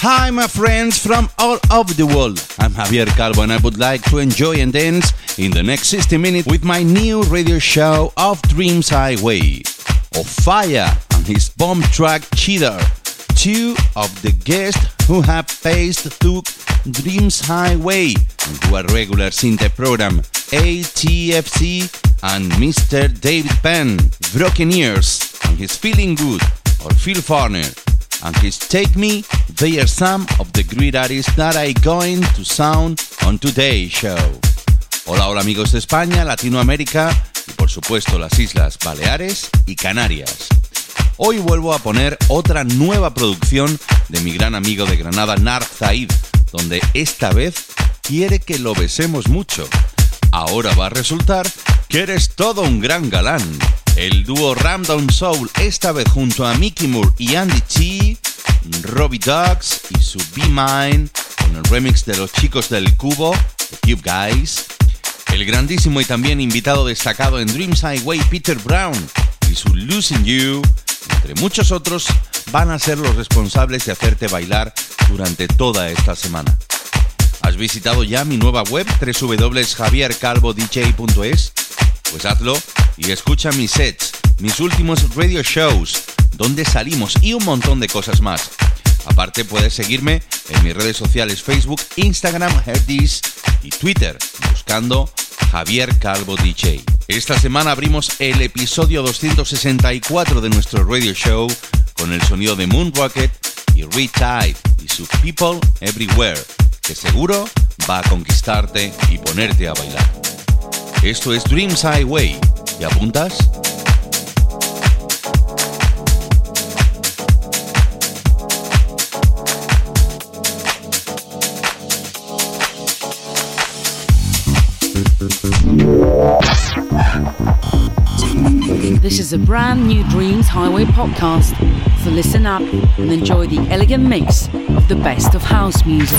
Hi, my friends from all over the world. I'm Javier Calvo, and I would like to enjoy and dance in the next 60 minutes with my new radio show of Dreams Highway. Of Fire and his bomb track Cheater, two of the guests who have faced through Dreams Highway and who are regulars in the program ATFC and Mr. David Penn, Broken Ears, and his Feeling Good, or Phil Farner, and his Take Me, they are some of the great artists that I going to sound on today's show. Hola, hola amigos de España, Latinoamérica y por supuesto las Islas Baleares y Canarias. Hoy vuelvo a poner otra nueva producción de mi gran amigo de Granada, Nar Zaid, donde esta vez quiere que lo besemos mucho. Ahora va a resultar que eres todo un gran galán. El dúo Ramdown Soul, esta vez junto a Mickey Moore y Andy Chi, Robbie Dogs y su Be Mine, con el remix de los chicos del Cubo, The Cube Guys. El grandísimo y también invitado destacado en Dreams Highway, Peter Brown, y su Losing You, entre muchos otros, van a ser los responsables de hacerte bailar durante toda esta semana. ¿Has visitado ya mi nueva web www.javiercalvodj.es? Pues hazlo y escucha mis sets, mis últimos radio shows, donde salimos y un montón de cosas más. Aparte puedes seguirme en mis redes sociales Facebook, Instagram, Herdis y Twitter, buscando Javier Calvo DJ. Esta semana abrimos el episodio 264 de nuestro radio show con el sonido de Moon Rocket y Retide y su People Everywhere, que seguro va a conquistarte y ponerte a bailar. Esto es Dreams Highway. ¿Y apuntas? This is a brand new Dreams Highway podcast. So listen up and enjoy the elegant mix of the best of house music.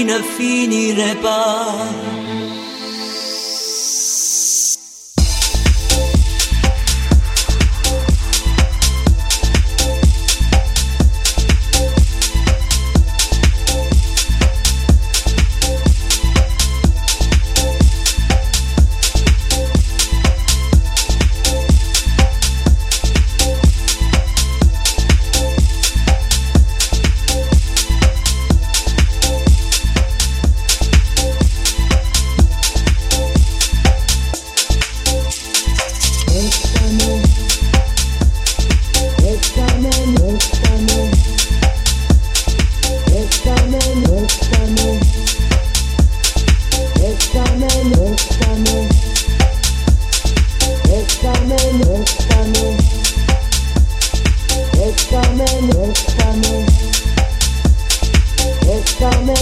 fino a finire poi.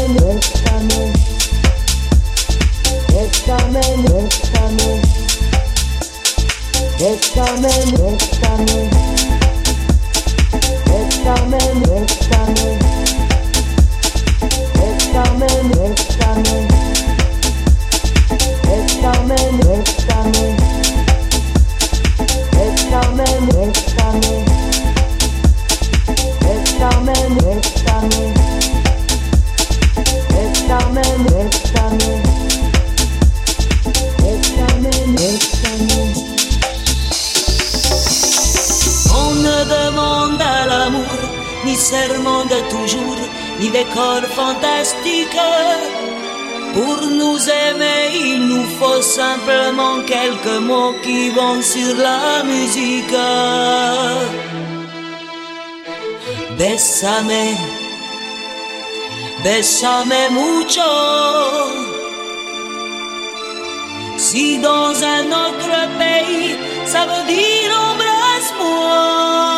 It's coming, it's coming, it's coming. Simplement quelques mots qui vont sur la musique. Bésame, bésame mucho. Si dans un autre pays, ça veut dire embrasse-moi.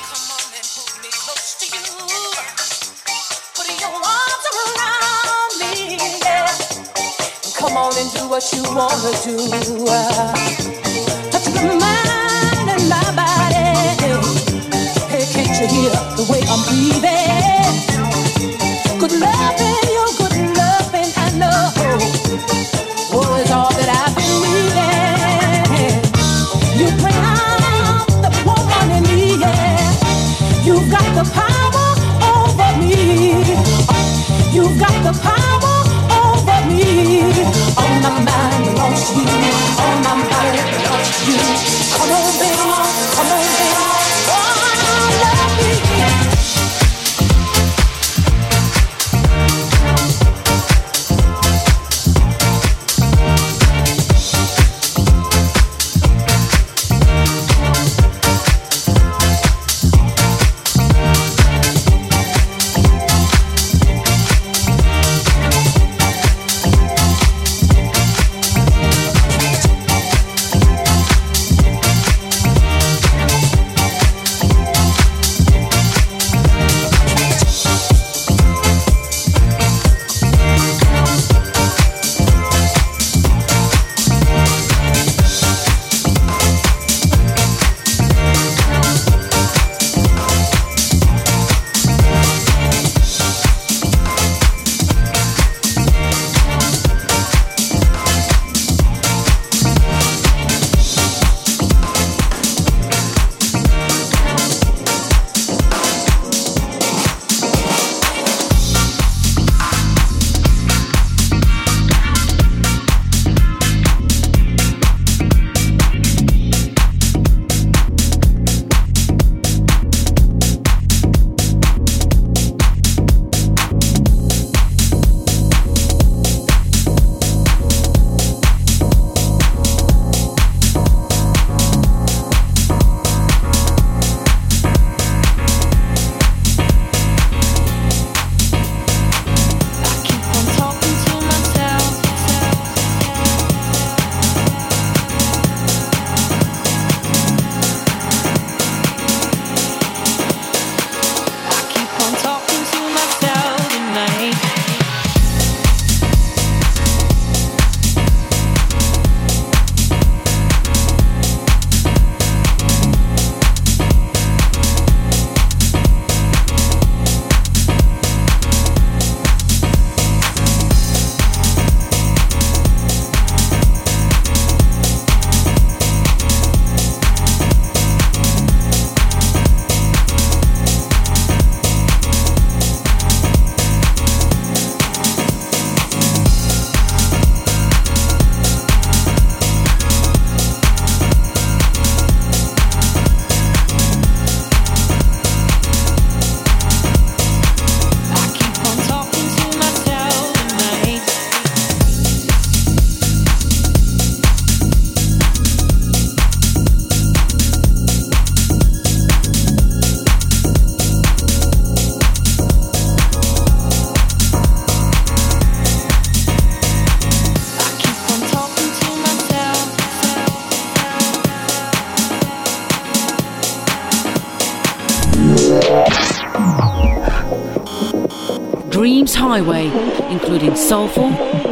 Including soulful,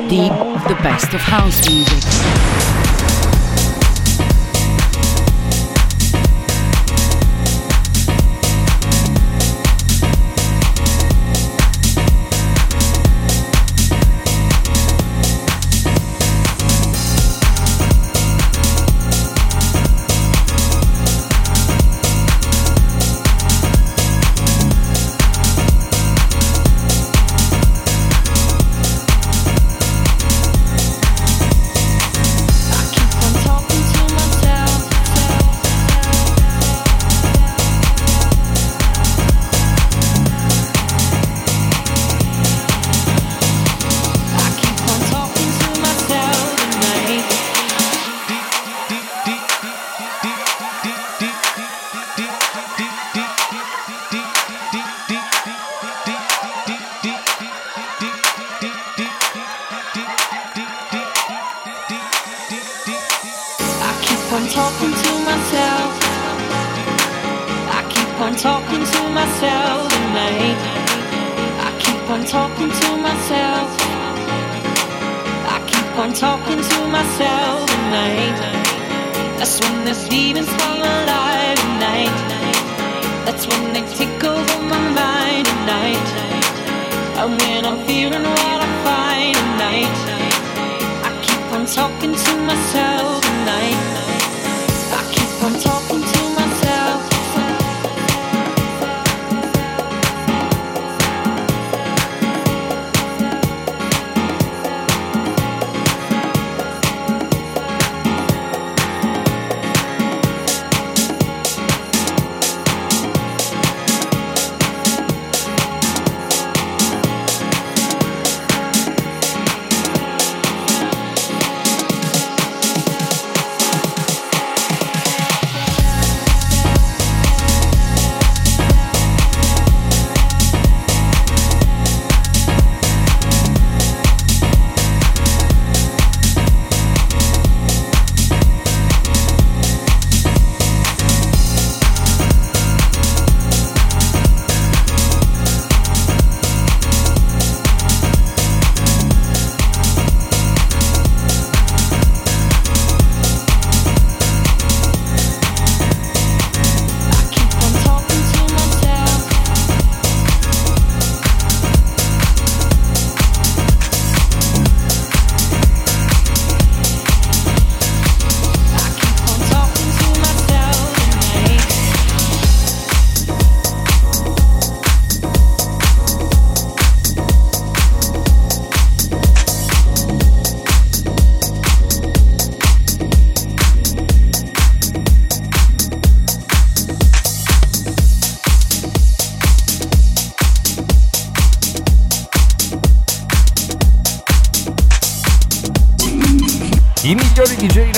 deep, the best of house music.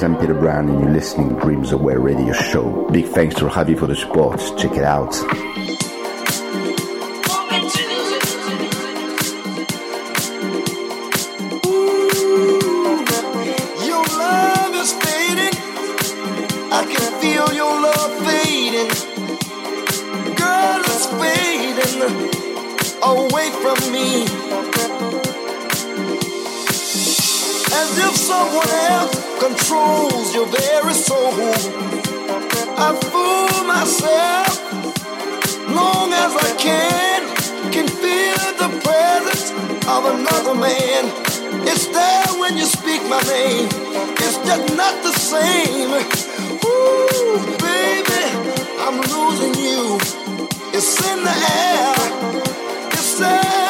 guys, I'm Peter Brown and you're listening to Dreams Aware Radio Show. Big thanks to Ravi for the support. Check it out. lose your very soul. I fool myself long as I can, can feel the presence of another man. It's there when you speak my name, it's just not the same. Ooh, baby, I'm losing you. It's in the air, it's there.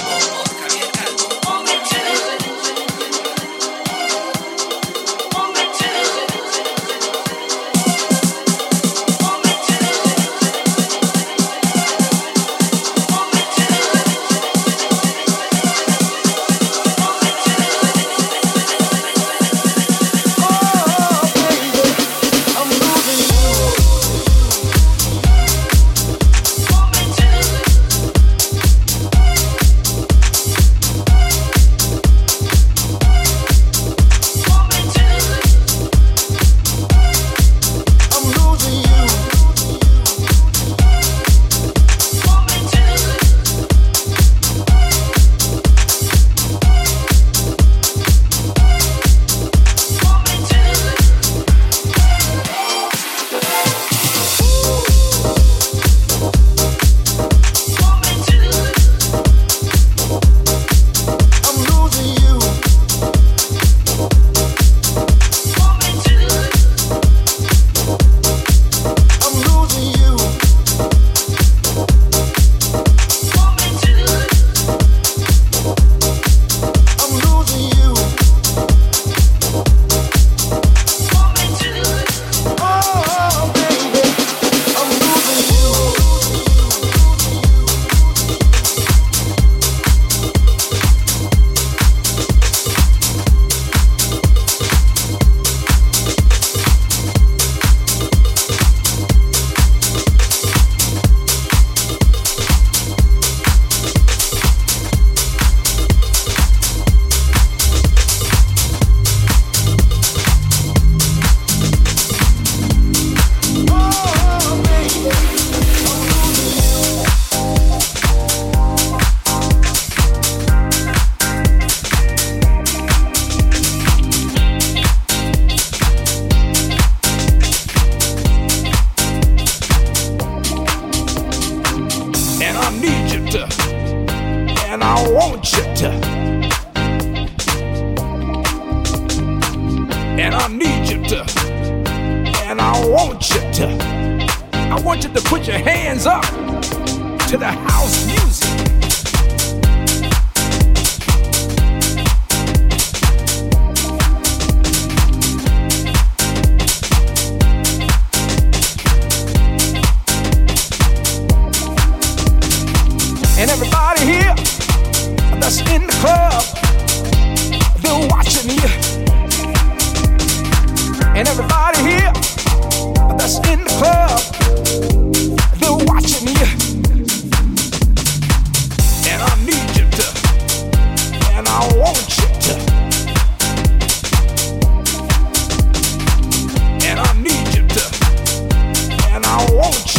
won't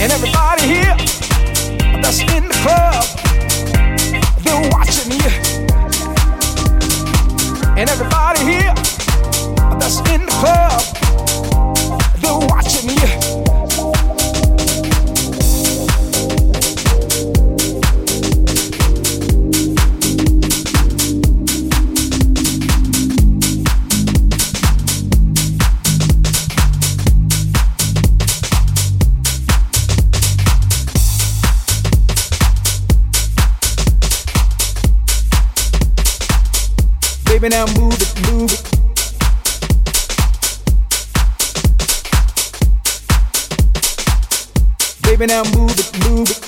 And everybody here that's in the club, they're watching you. And everybody here that's in the club, Baby, now move it, move it. Baby, now move it, move it.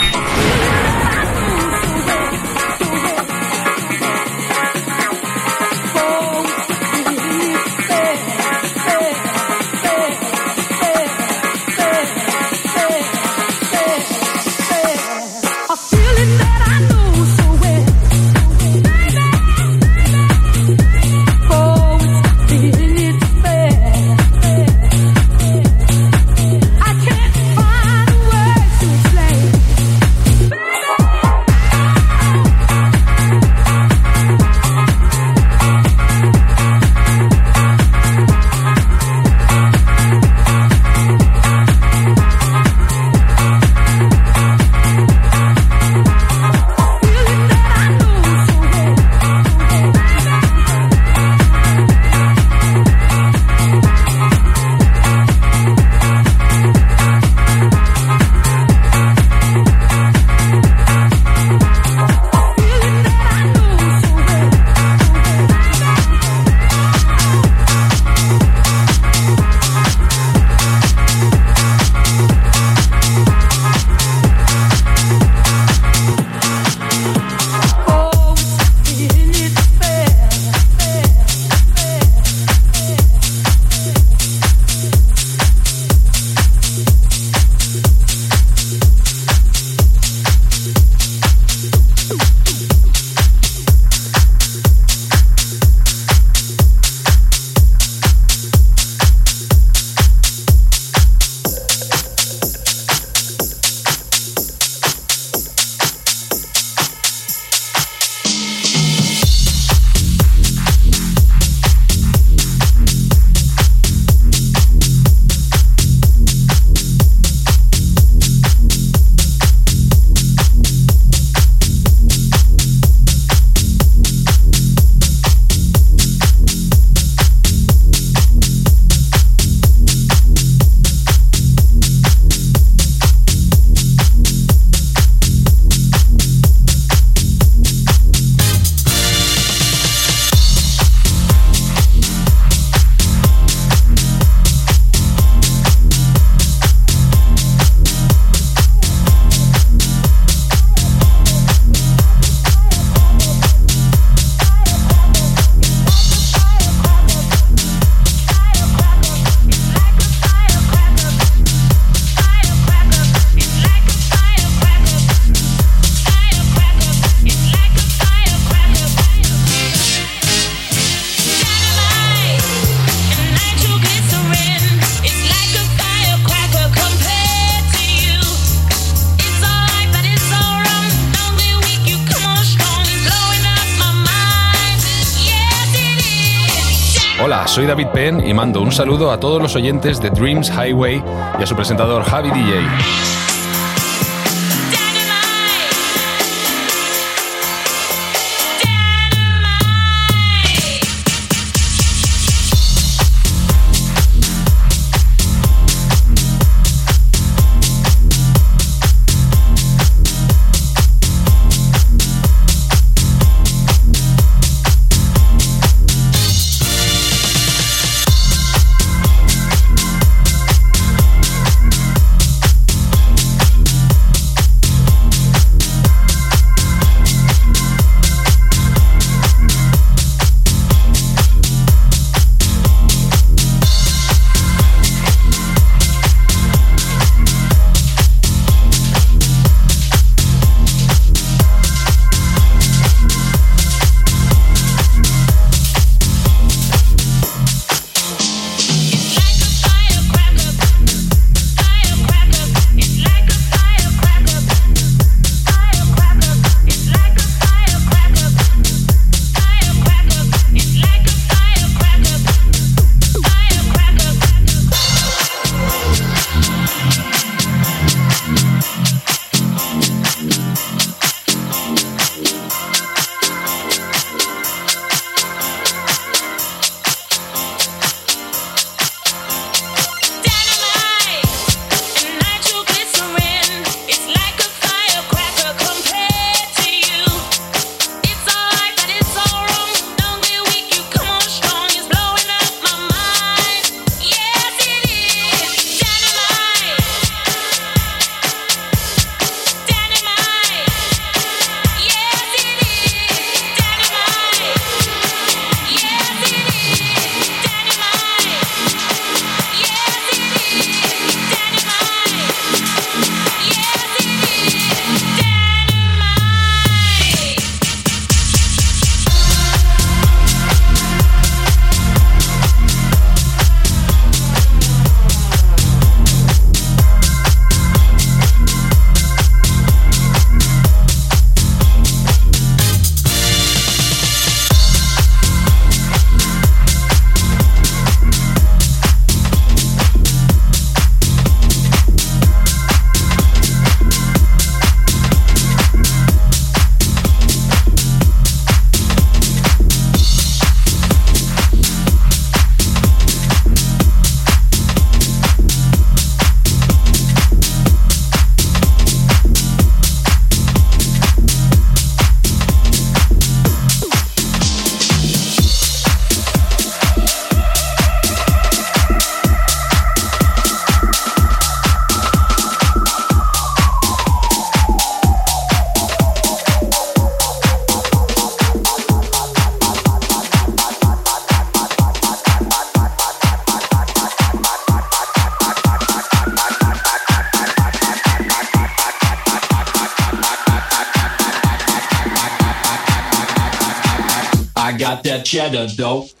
Soy David Penn y mando un saludo a todos los oyentes de Dreams Highway y a su presentador Javi DJ. Cheddar dough.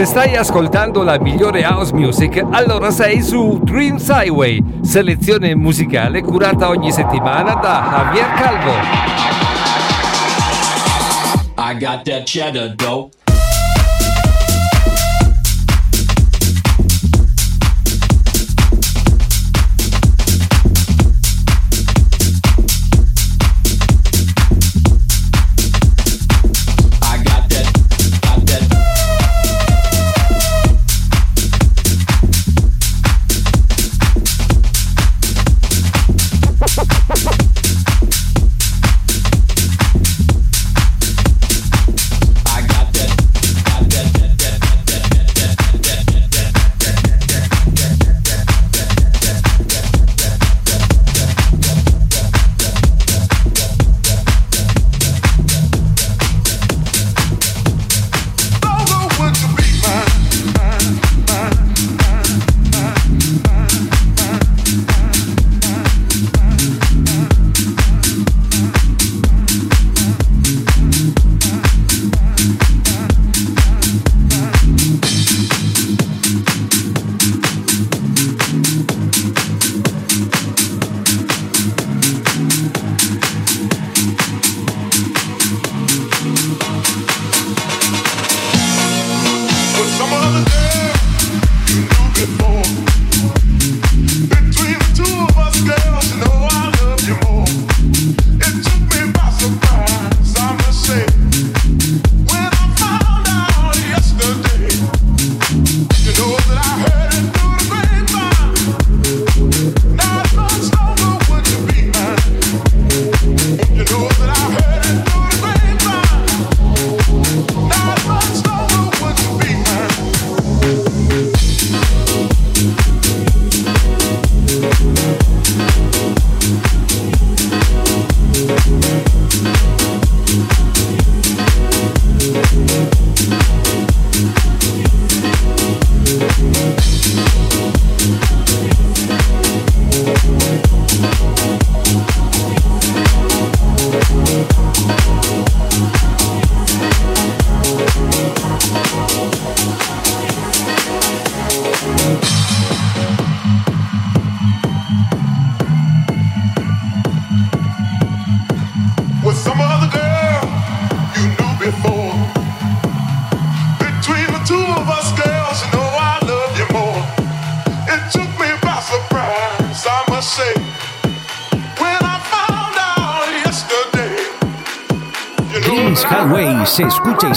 Se stai ascoltando la migliore house music, allora sei su Dreams Highway, selezione musicale curata ogni settimana da Javier Calvo. I got that cheddar dope.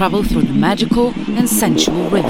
Travel through the magical and sensual rhythms.